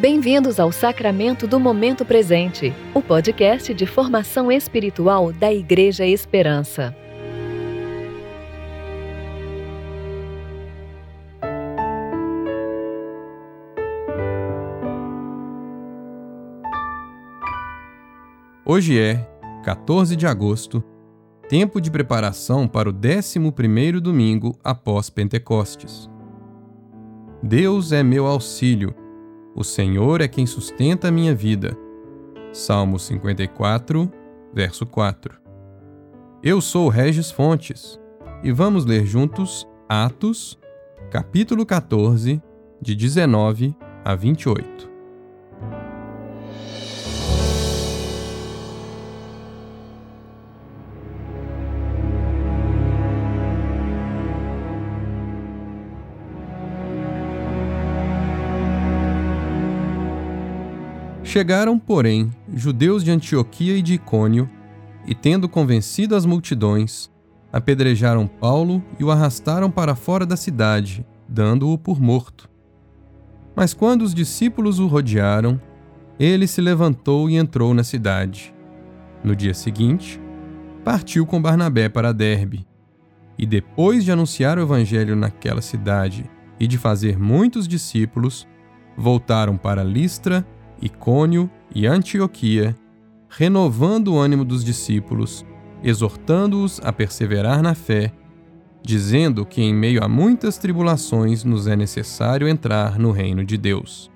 Bem-vindos ao Sacramento do Momento Presente, o podcast de formação espiritual da Igreja Esperança. Hoje é 14 de agosto, tempo de preparação para o 11º domingo após Pentecostes. Deus é meu auxílio, o Senhor é quem sustenta a minha vida. Salmo 54, verso 4. Eu sou Regis Fontes e vamos ler juntos Atos, capítulo 14, de 19 a 28. Chegaram, porém, judeus de Antioquia e de Icônio, e tendo convencido as multidões, apedrejaram Paulo e o arrastaram para fora da cidade, dando-o por morto. Mas quando os discípulos o rodearam, ele se levantou e entrou na cidade. No dia seguinte, partiu com Barnabé para Derbe. E depois de anunciar o evangelho naquela cidade e de fazer muitos discípulos, voltaram para Listra Icônio e Antioquia, renovando o ânimo dos discípulos, exortando-os a perseverar na fé, dizendo que em meio a muitas tribulações nos é necessário entrar no reino de Deus.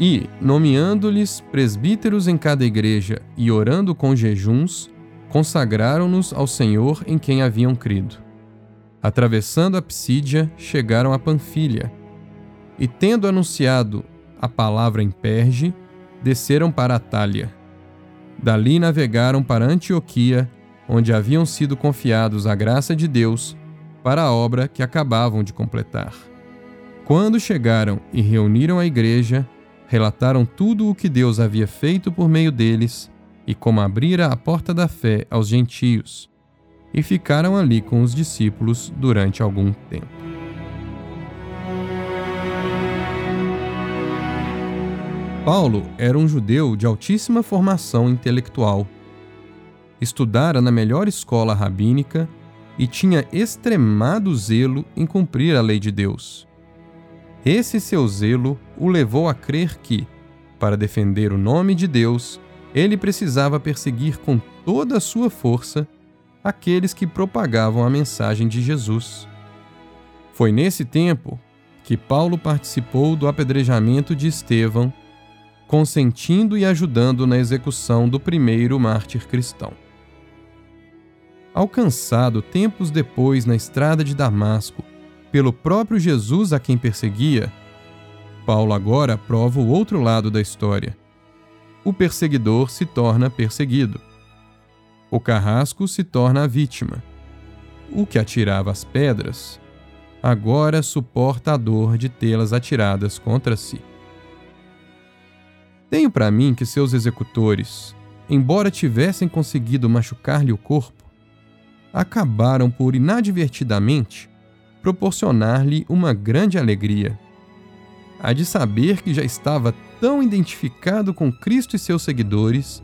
E, nomeando-lhes presbíteros em cada igreja e orando com jejuns, consagraram-nos ao Senhor em quem haviam crido. Atravessando a Psídia, chegaram a Panfilha, e tendo anunciado a palavra em Perge, desceram para Atália. Dali navegaram para Antioquia, onde haviam sido confiados a graça de Deus para a obra que acabavam de completar. Quando chegaram e reuniram a igreja, relataram tudo o que Deus havia feito por meio deles e como abrira a porta da fé aos gentios, e ficaram ali com os discípulos durante algum tempo. Paulo era um judeu de altíssima formação intelectual. Estudara na melhor escola rabínica e tinha extremado zelo em cumprir a lei de Deus. Esse seu zelo o levou a crer que, para defender o nome de Deus, ele precisava perseguir com toda a sua força aqueles que propagavam a mensagem de Jesus. Foi nesse tempo que Paulo participou do apedrejamento de Estevão consentindo e ajudando na execução do primeiro mártir cristão. Alcançado tempos depois na estrada de Damasco pelo próprio Jesus a quem perseguia, Paulo agora prova o outro lado da história. O perseguidor se torna perseguido. O carrasco se torna a vítima. O que atirava as pedras agora suporta a dor de tê-las atiradas contra si. Tenho para mim que seus executores, embora tivessem conseguido machucar-lhe o corpo, acabaram por inadvertidamente proporcionar-lhe uma grande alegria. A de saber que já estava tão identificado com Cristo e seus seguidores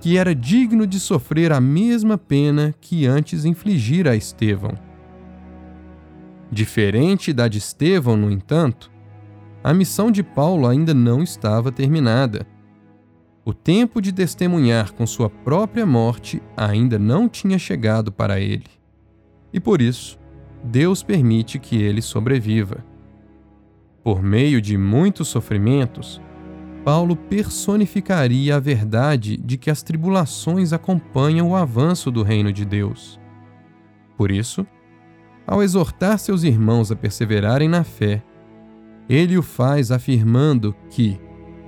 que era digno de sofrer a mesma pena que antes infligira a Estevão. Diferente da de Estevão, no entanto, a missão de Paulo ainda não estava terminada. O tempo de testemunhar com sua própria morte ainda não tinha chegado para ele. E por isso, Deus permite que ele sobreviva. Por meio de muitos sofrimentos, Paulo personificaria a verdade de que as tribulações acompanham o avanço do reino de Deus. Por isso, ao exortar seus irmãos a perseverarem na fé, ele o faz afirmando que,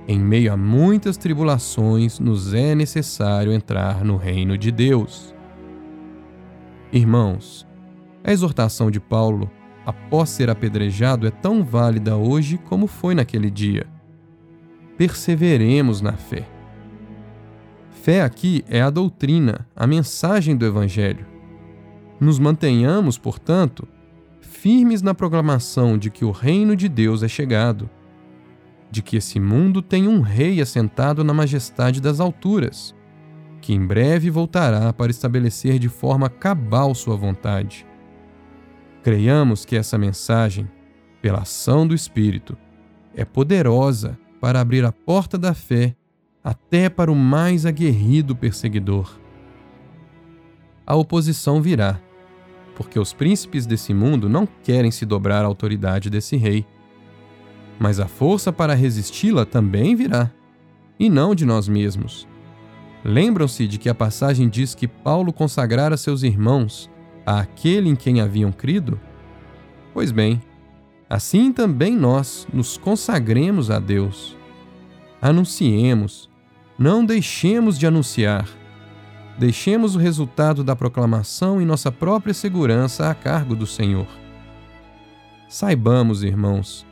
em meio a muitas tribulações, nos é necessário entrar no reino de Deus. Irmãos, a exortação de Paulo, após ser apedrejado, é tão válida hoje como foi naquele dia. Perseveremos na fé. Fé aqui é a doutrina, a mensagem do Evangelho. Nos mantenhamos, portanto, firmes na proclamação de que o reino de Deus é chegado. de que esse mundo tem um rei assentado na majestade das alturas, que em breve voltará para estabelecer de forma cabal sua vontade. Creiamos que essa mensagem, pela ação do Espírito, é poderosa para abrir a porta da fé até para o mais aguerrido perseguidor. A oposição virá, porque os príncipes desse mundo não querem se dobrar à autoridade desse rei mas a força para resisti-la também virá, e não de nós mesmos. Lembram-se de que a passagem diz que Paulo consagrara seus irmãos àquele em quem haviam crido? Pois bem, assim também nós nos consagremos a Deus. Anunciemos, não deixemos de anunciar. Deixemos o resultado da proclamação e nossa própria segurança a cargo do Senhor. Saibamos, irmãos,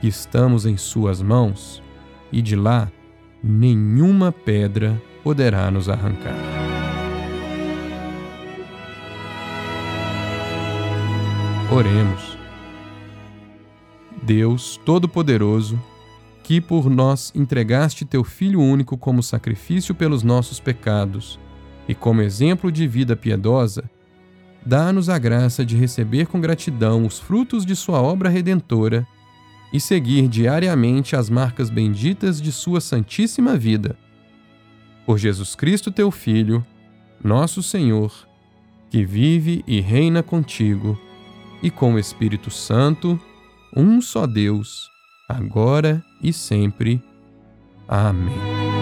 que estamos em Suas mãos, e de lá nenhuma pedra poderá nos arrancar. Oremos. Deus Todo-Poderoso, que por nós entregaste teu Filho único como sacrifício pelos nossos pecados e como exemplo de vida piedosa, dá-nos a graça de receber com gratidão os frutos de Sua obra redentora e seguir diariamente as marcas benditas de Sua Santíssima Vida. Por Jesus Cristo, teu Filho, nosso Senhor, que vive e reina contigo, e com o Espírito Santo, um só Deus, agora e sempre. Amém.